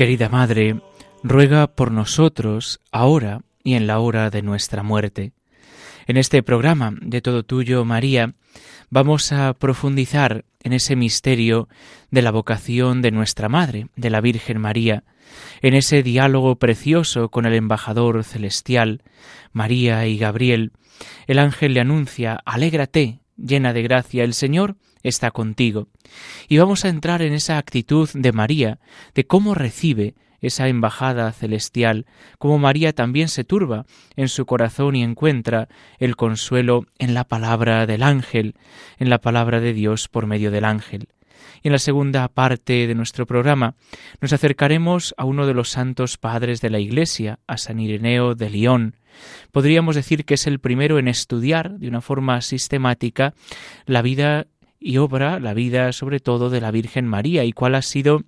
Querida Madre, ruega por nosotros ahora y en la hora de nuestra muerte. En este programa de Todo Tuyo, María, vamos a profundizar en ese misterio de la vocación de nuestra Madre, de la Virgen María, en ese diálogo precioso con el embajador celestial, María y Gabriel. El ángel le anuncia, Alégrate, llena de gracia, el Señor está contigo. Y vamos a entrar en esa actitud de María, de cómo recibe esa embajada celestial, cómo María también se turba en su corazón y encuentra el consuelo en la palabra del ángel, en la palabra de Dios por medio del ángel. Y en la segunda parte de nuestro programa nos acercaremos a uno de los santos padres de la Iglesia, a San Ireneo de León. Podríamos decir que es el primero en estudiar de una forma sistemática la vida y obra la vida sobre todo de la Virgen María y cuál ha sido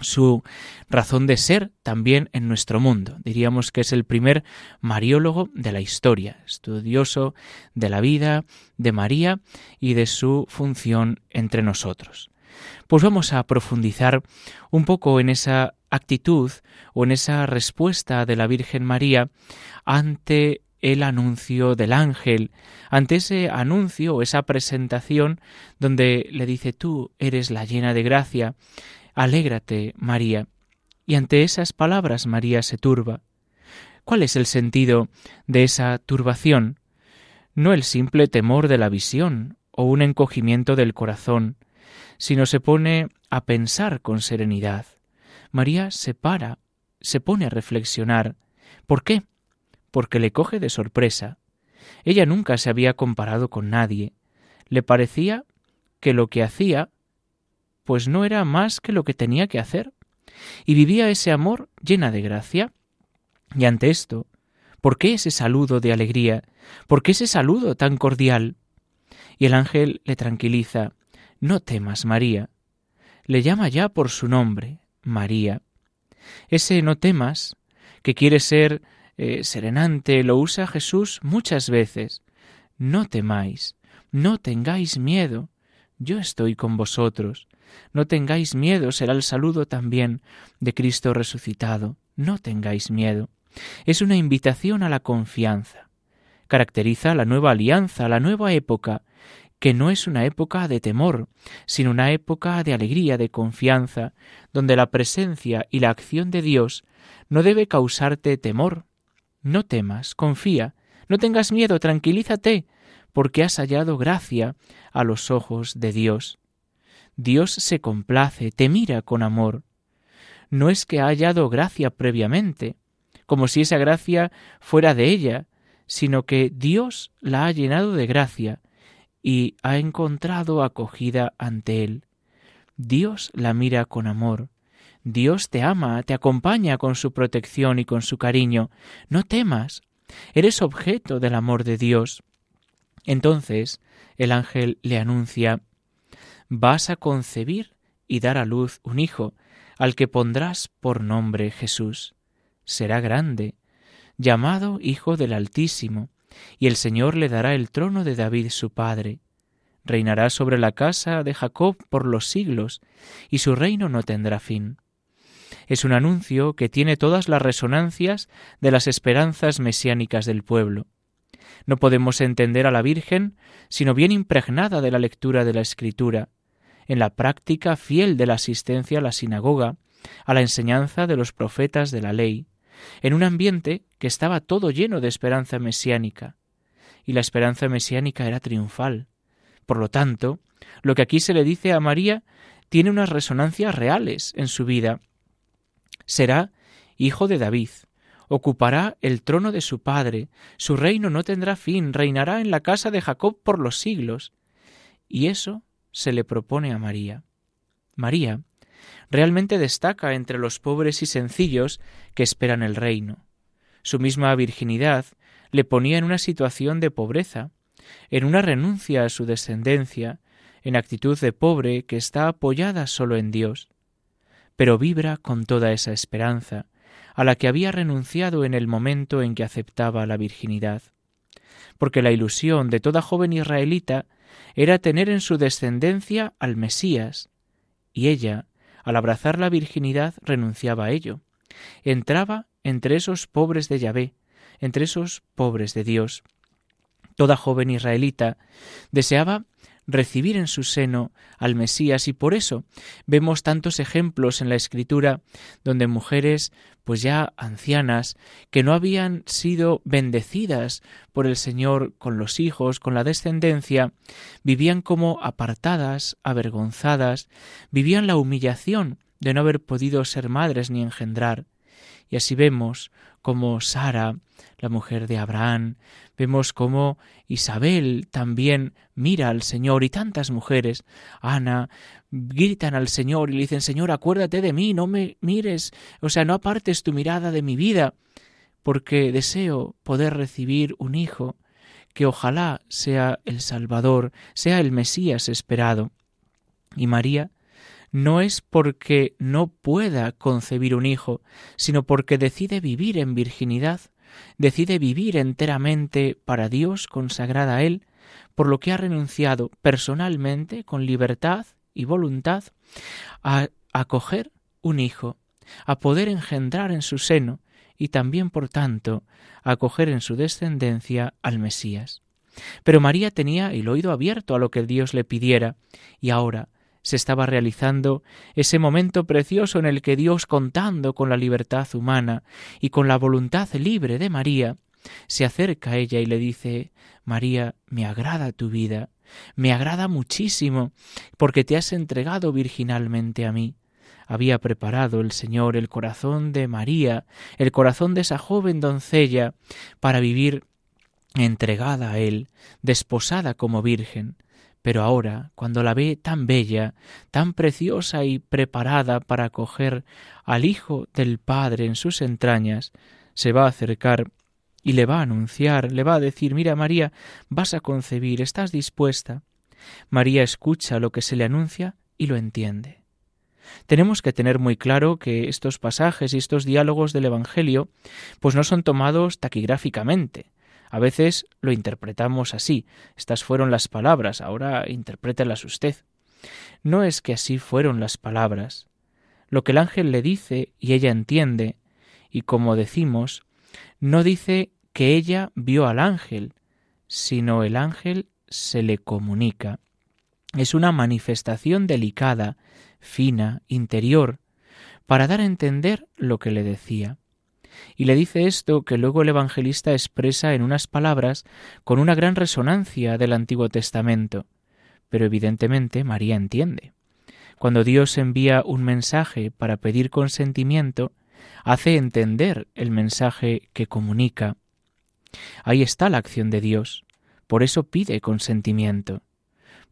su razón de ser también en nuestro mundo. Diríamos que es el primer mariólogo de la historia, estudioso de la vida de María y de su función entre nosotros. Pues vamos a profundizar un poco en esa actitud o en esa respuesta de la Virgen María ante el anuncio del ángel, ante ese anuncio o esa presentación donde le dice tú eres la llena de gracia, alégrate María. Y ante esas palabras María se turba. ¿Cuál es el sentido de esa turbación? No el simple temor de la visión o un encogimiento del corazón, sino se pone a pensar con serenidad. María se para, se pone a reflexionar. ¿Por qué? Porque le coge de sorpresa. Ella nunca se había comparado con nadie. Le parecía que lo que hacía pues no era más que lo que tenía que hacer, y vivía ese amor llena de gracia. Y ante esto, ¿por qué ese saludo de alegría? ¿Por qué ese saludo tan cordial? Y el ángel le tranquiliza, No temas, María. Le llama ya por su nombre, María. Ese no temas, que quiere ser eh, serenante lo usa Jesús muchas veces. No temáis, no tengáis miedo, yo estoy con vosotros. No tengáis miedo, será el saludo también de Cristo resucitado. No tengáis miedo. Es una invitación a la confianza. Caracteriza la nueva alianza, la nueva época, que no es una época de temor, sino una época de alegría, de confianza, donde la presencia y la acción de Dios no debe causarte temor, no temas, confía, no tengas miedo, tranquilízate, porque has hallado gracia a los ojos de Dios. Dios se complace, te mira con amor. No es que ha hallado gracia previamente, como si esa gracia fuera de ella, sino que Dios la ha llenado de gracia y ha encontrado acogida ante Él. Dios la mira con amor, Dios te ama, te acompaña con su protección y con su cariño. No temas. Eres objeto del amor de Dios. Entonces el ángel le anuncia Vas a concebir y dar a luz un hijo, al que pondrás por nombre Jesús. Será grande, llamado Hijo del Altísimo, y el Señor le dará el trono de David su padre. Reinará sobre la casa de Jacob por los siglos, y su reino no tendrá fin es un anuncio que tiene todas las resonancias de las esperanzas mesiánicas del pueblo. No podemos entender a la Virgen sino bien impregnada de la lectura de la Escritura, en la práctica fiel de la asistencia a la sinagoga, a la enseñanza de los profetas de la ley, en un ambiente que estaba todo lleno de esperanza mesiánica. Y la esperanza mesiánica era triunfal. Por lo tanto, lo que aquí se le dice a María tiene unas resonancias reales en su vida será hijo de David. Ocupará el trono de su padre, su reino no tendrá fin, reinará en la casa de Jacob por los siglos. Y eso se le propone a María. María realmente destaca entre los pobres y sencillos que esperan el reino. Su misma virginidad le ponía en una situación de pobreza, en una renuncia a su descendencia, en actitud de pobre que está apoyada solo en Dios, pero vibra con toda esa esperanza, a la que había renunciado en el momento en que aceptaba la virginidad, porque la ilusión de toda joven israelita era tener en su descendencia al Mesías, y ella, al abrazar la virginidad, renunciaba a ello. Entraba entre esos pobres de Yahvé, entre esos pobres de Dios. Toda joven israelita deseaba recibir en su seno al Mesías y por eso vemos tantos ejemplos en la escritura donde mujeres pues ya ancianas que no habían sido bendecidas por el Señor con los hijos, con la descendencia, vivían como apartadas, avergonzadas, vivían la humillación de no haber podido ser madres ni engendrar. Y así vemos como Sara, la mujer de Abraham, vemos como Isabel también mira al Señor y tantas mujeres, Ana, gritan al Señor y le dicen, Señor, acuérdate de mí, no me mires, o sea, no apartes tu mirada de mi vida, porque deseo poder recibir un hijo que ojalá sea el Salvador, sea el Mesías esperado. Y María no es porque no pueda concebir un hijo, sino porque decide vivir en virginidad, decide vivir enteramente para Dios, consagrada a Él, por lo que ha renunciado personalmente, con libertad y voluntad, a acoger un hijo, a poder engendrar en su seno y también, por tanto, a acoger en su descendencia al Mesías. Pero María tenía el oído abierto a lo que Dios le pidiera, y ahora se estaba realizando ese momento precioso en el que Dios, contando con la libertad humana y con la voluntad libre de María, se acerca a ella y le dice María, me agrada tu vida, me agrada muchísimo, porque te has entregado virginalmente a mí. Había preparado el Señor el corazón de María, el corazón de esa joven doncella, para vivir entregada a Él, desposada como virgen, pero ahora, cuando la ve tan bella, tan preciosa y preparada para acoger al Hijo del Padre en sus entrañas, se va a acercar y le va a anunciar, le va a decir, mira María, vas a concebir, estás dispuesta. María escucha lo que se le anuncia y lo entiende. Tenemos que tener muy claro que estos pasajes y estos diálogos del Evangelio pues no son tomados taquigráficamente, a veces lo interpretamos así. Estas fueron las palabras, ahora interprételas usted. No es que así fueron las palabras. Lo que el ángel le dice y ella entiende, y como decimos, no dice que ella vio al ángel, sino el ángel se le comunica. Es una manifestación delicada, fina, interior, para dar a entender lo que le decía. Y le dice esto que luego el evangelista expresa en unas palabras con una gran resonancia del Antiguo Testamento. Pero evidentemente María entiende. Cuando Dios envía un mensaje para pedir consentimiento, hace entender el mensaje que comunica. Ahí está la acción de Dios. Por eso pide consentimiento.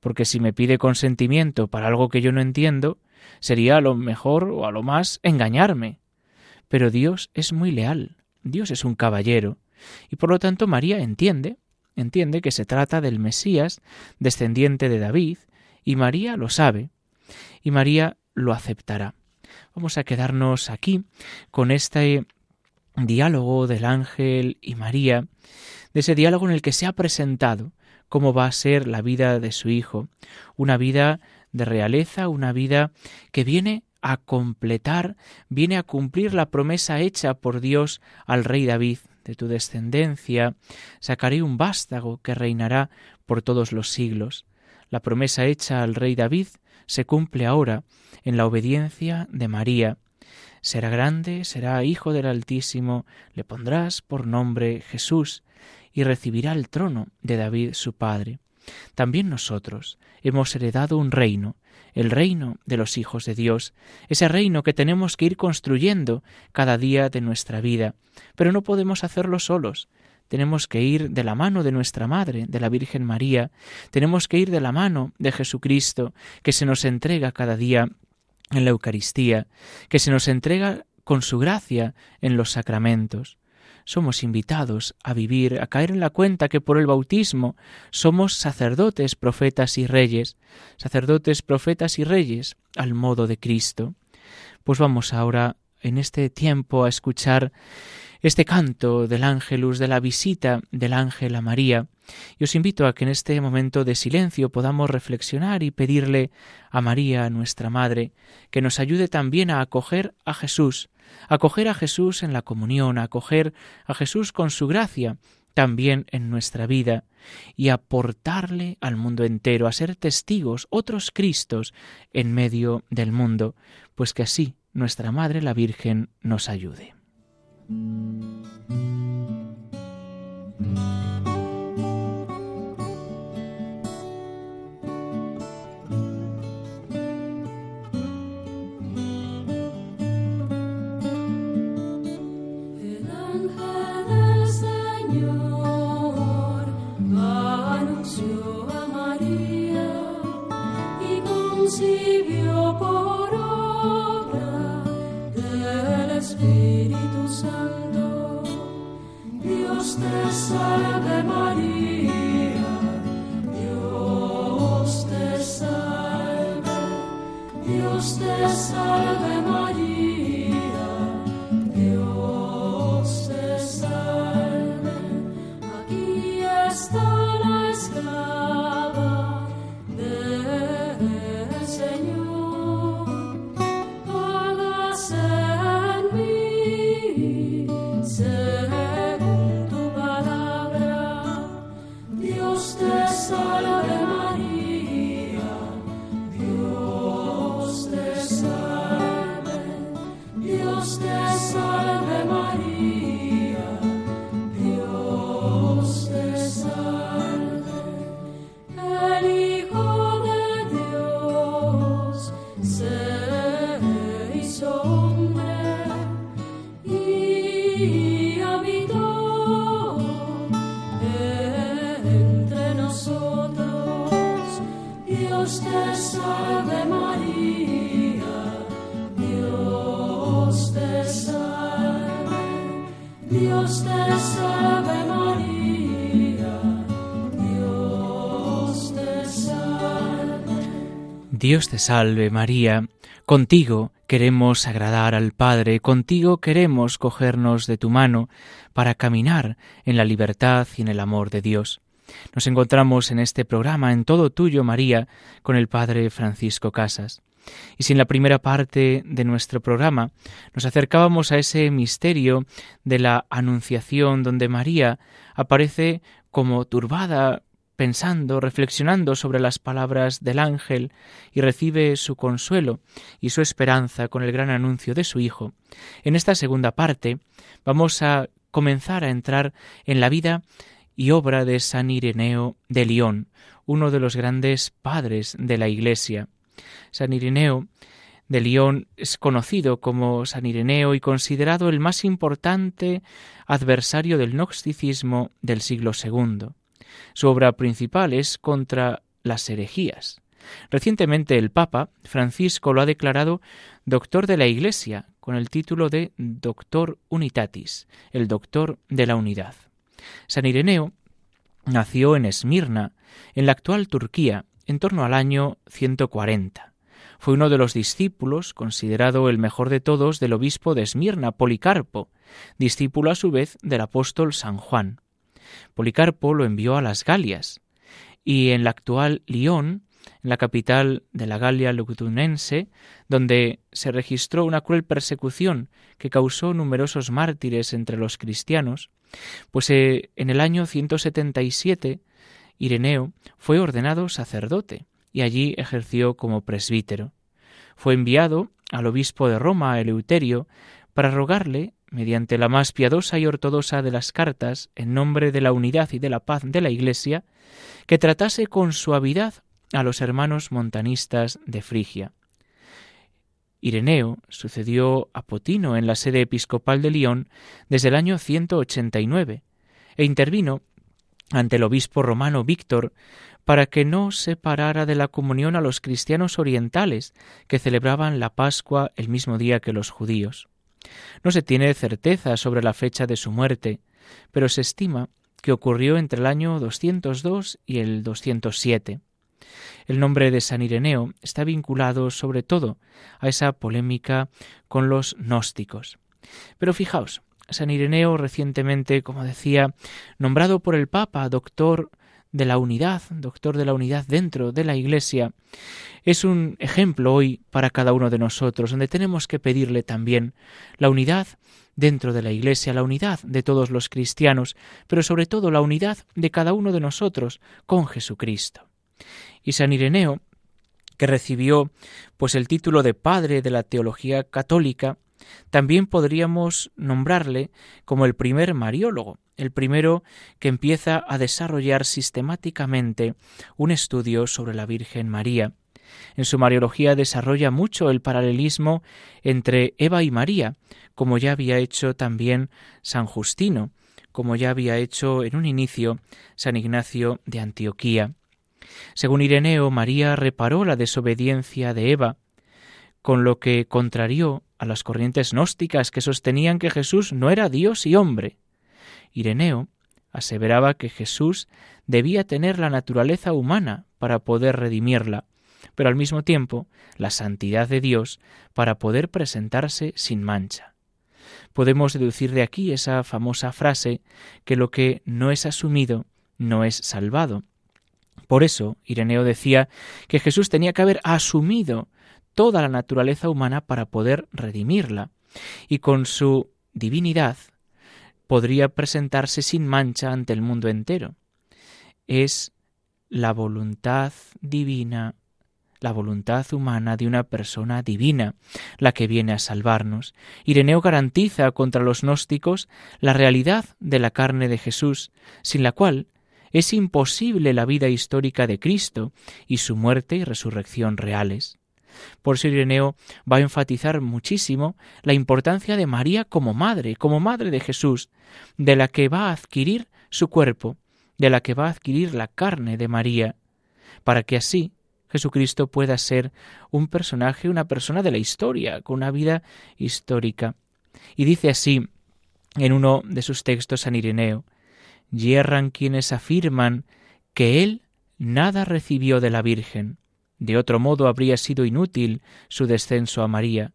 Porque si me pide consentimiento para algo que yo no entiendo, sería a lo mejor o a lo más engañarme. Pero Dios es muy leal, Dios es un caballero, y por lo tanto María entiende, entiende que se trata del Mesías, descendiente de David, y María lo sabe, y María lo aceptará. Vamos a quedarnos aquí con este diálogo del ángel y María, de ese diálogo en el que se ha presentado cómo va a ser la vida de su hijo, una vida de realeza, una vida que viene a completar, viene a cumplir la promesa hecha por Dios al rey David. De tu descendencia sacaré un vástago que reinará por todos los siglos. La promesa hecha al rey David se cumple ahora en la obediencia de María. Será grande, será hijo del Altísimo, le pondrás por nombre Jesús, y recibirá el trono de David su padre. También nosotros hemos heredado un reino, el reino de los hijos de Dios, ese reino que tenemos que ir construyendo cada día de nuestra vida, pero no podemos hacerlo solos. Tenemos que ir de la mano de nuestra Madre, de la Virgen María, tenemos que ir de la mano de Jesucristo, que se nos entrega cada día en la Eucaristía, que se nos entrega con su gracia en los sacramentos somos invitados a vivir, a caer en la cuenta que por el bautismo somos sacerdotes, profetas y reyes, sacerdotes, profetas y reyes al modo de Cristo. Pues vamos ahora en este tiempo a escuchar este canto del ángelus, de la visita del ángel a María, y os invito a que en este momento de silencio podamos reflexionar y pedirle a María, nuestra Madre, que nos ayude también a acoger a Jesús, acoger a Jesús en la comunión, acoger a Jesús con su gracia también en nuestra vida y aportarle al mundo entero, a ser testigos, otros Cristos en medio del mundo, pues que así nuestra Madre la Virgen nos ayude. Dios te salve María, contigo queremos agradar al Padre, contigo queremos cogernos de tu mano para caminar en la libertad y en el amor de Dios. Nos encontramos en este programa en todo tuyo, María, con el Padre Francisco Casas. Y si en la primera parte de nuestro programa nos acercábamos a ese misterio de la Anunciación, donde María aparece como turbada pensando, reflexionando sobre las palabras del ángel y recibe su consuelo y su esperanza con el gran anuncio de su Hijo, en esta segunda parte vamos a comenzar a entrar en la vida y obra de San Ireneo de León, uno de los grandes padres de la Iglesia. San Ireneo de León es conocido como San Ireneo y considerado el más importante adversario del gnosticismo del siglo II. Su obra principal es contra las herejías. Recientemente el Papa Francisco lo ha declarado doctor de la Iglesia con el título de Doctor Unitatis, el doctor de la unidad. San Ireneo nació en Esmirna, en la actual Turquía, en torno al año 140. Fue uno de los discípulos, considerado el mejor de todos, del obispo de Esmirna, Policarpo, discípulo a su vez del apóstol San Juan. Policarpo lo envió a las Galias, y en la actual Lyon, la capital de la Galia Lugdunense, donde se registró una cruel persecución que causó numerosos mártires entre los cristianos, pues eh, en el año 177 Ireneo fue ordenado sacerdote y allí ejerció como presbítero. Fue enviado al obispo de Roma, Eleuterio, para rogarle mediante la más piadosa y ortodoxa de las cartas, en nombre de la unidad y de la paz de la Iglesia, que tratase con suavidad a los hermanos montanistas de Frigia. Ireneo sucedió a Potino en la sede episcopal de Lyon desde el año 189 e intervino ante el obispo romano Víctor para que no separara de la comunión a los cristianos orientales que celebraban la Pascua el mismo día que los judíos. No se tiene certeza sobre la fecha de su muerte, pero se estima que ocurrió entre el año 202 y el 207. El nombre de San Ireneo está vinculado sobre todo a esa polémica con los gnósticos. Pero fijaos, San Ireneo recientemente, como decía, nombrado por el Papa doctor de la unidad, doctor de la unidad dentro de la Iglesia, es un ejemplo hoy para cada uno de nosotros, donde tenemos que pedirle también la unidad dentro de la Iglesia, la unidad de todos los cristianos, pero sobre todo la unidad de cada uno de nosotros con Jesucristo. Y San Ireneo, que recibió pues el título de padre de la teología católica, también podríamos nombrarle como el primer mariólogo, el primero que empieza a desarrollar sistemáticamente un estudio sobre la Virgen María. En su Mariología desarrolla mucho el paralelismo entre Eva y María, como ya había hecho también San Justino, como ya había hecho en un inicio San Ignacio de Antioquía. Según Ireneo, María reparó la desobediencia de Eva, con lo que contrarió a las corrientes gnósticas que sostenían que Jesús no era Dios y hombre. Ireneo aseveraba que Jesús debía tener la naturaleza humana para poder redimirla, pero al mismo tiempo la santidad de Dios para poder presentarse sin mancha. Podemos deducir de aquí esa famosa frase que lo que no es asumido no es salvado. Por eso, Ireneo decía que Jesús tenía que haber asumido toda la naturaleza humana para poder redimirla, y con su divinidad podría presentarse sin mancha ante el mundo entero. Es la voluntad divina, la voluntad humana de una persona divina, la que viene a salvarnos. Ireneo garantiza contra los gnósticos la realidad de la carne de Jesús, sin la cual es imposible la vida histórica de Cristo y su muerte y resurrección reales. Por eso Ireneo va a enfatizar muchísimo la importancia de María como madre, como madre de Jesús, de la que va a adquirir su cuerpo, de la que va a adquirir la carne de María, para que así Jesucristo pueda ser un personaje, una persona de la historia, con una vida histórica. Y dice así en uno de sus textos San Ireneo, yerran quienes afirman que él nada recibió de la Virgen, de otro modo habría sido inútil su descenso a María.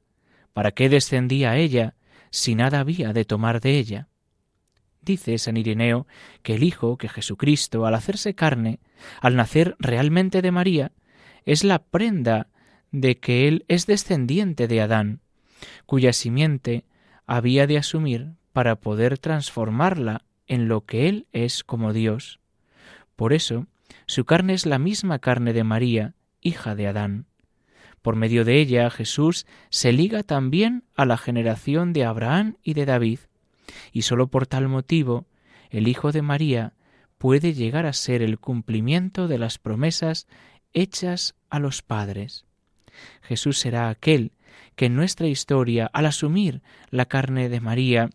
¿Para qué descendía a ella si nada había de tomar de ella? Dice San Ireneo que el Hijo, que Jesucristo, al hacerse carne, al nacer realmente de María, es la prenda de que Él es descendiente de Adán, cuya simiente había de asumir para poder transformarla en lo que Él es como Dios. Por eso, su carne es la misma carne de María, hija de Adán. Por medio de ella Jesús se liga también a la generación de Abraham y de David, y sólo por tal motivo el Hijo de María puede llegar a ser el cumplimiento de las promesas hechas a los padres. Jesús será aquel que en nuestra historia, al asumir la carne de María,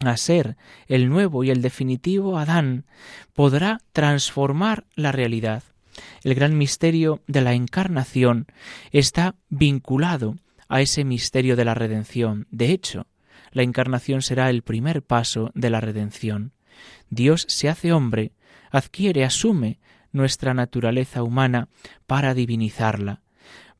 a ser el nuevo y el definitivo Adán, podrá transformar la realidad el gran misterio de la encarnación está vinculado a ese misterio de la redención. De hecho, la encarnación será el primer paso de la redención. Dios se hace hombre, adquiere, asume nuestra naturaleza humana para divinizarla,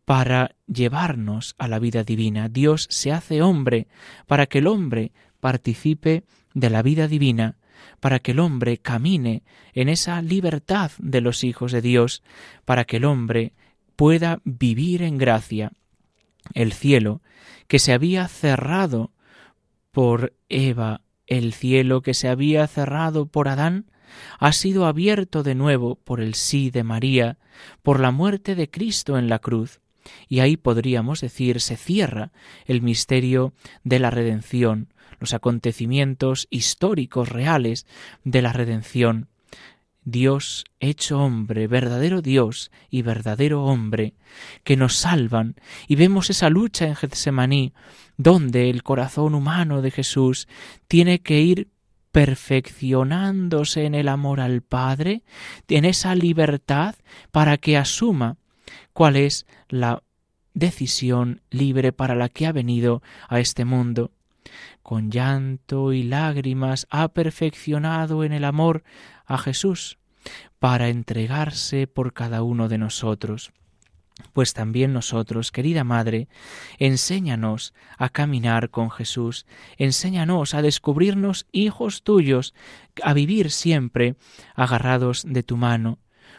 para llevarnos a la vida divina. Dios se hace hombre para que el hombre participe de la vida divina para que el hombre camine en esa libertad de los hijos de Dios, para que el hombre pueda vivir en gracia. El cielo, que se había cerrado por Eva, el cielo que se había cerrado por Adán, ha sido abierto de nuevo por el sí de María, por la muerte de Cristo en la cruz, y ahí podríamos decir se cierra el misterio de la redención, los acontecimientos históricos reales de la redención. Dios hecho hombre, verdadero Dios y verdadero hombre, que nos salvan, y vemos esa lucha en Getsemaní, donde el corazón humano de Jesús tiene que ir perfeccionándose en el amor al Padre, en esa libertad, para que asuma cuál es la decisión libre para la que ha venido a este mundo. Con llanto y lágrimas ha perfeccionado en el amor a Jesús para entregarse por cada uno de nosotros. Pues también nosotros, querida Madre, enséñanos a caminar con Jesús, enséñanos a descubrirnos hijos tuyos, a vivir siempre agarrados de tu mano,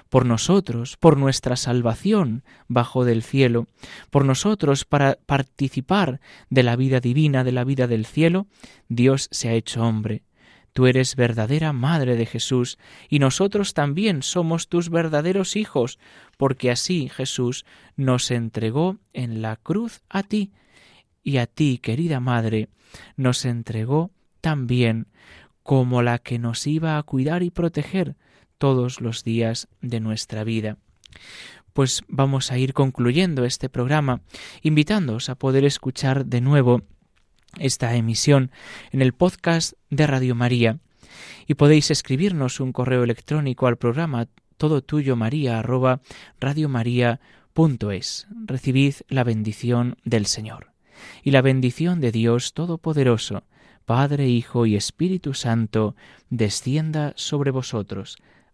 por nosotros, por nuestra salvación bajo del cielo, por nosotros para participar de la vida divina, de la vida del cielo, Dios se ha hecho hombre. Tú eres verdadera Madre de Jesús, y nosotros también somos tus verdaderos hijos, porque así Jesús nos entregó en la cruz a ti, y a ti, querida Madre, nos entregó también como la que nos iba a cuidar y proteger, todos los días de nuestra vida. Pues vamos a ir concluyendo este programa, invitándoos a poder escuchar de nuevo esta emisión en el podcast de Radio María y podéis escribirnos un correo electrónico al programa todo tuyo maría arroba es. Recibid la bendición del Señor. Y la bendición de Dios Todopoderoso, Padre, Hijo y Espíritu Santo, descienda sobre vosotros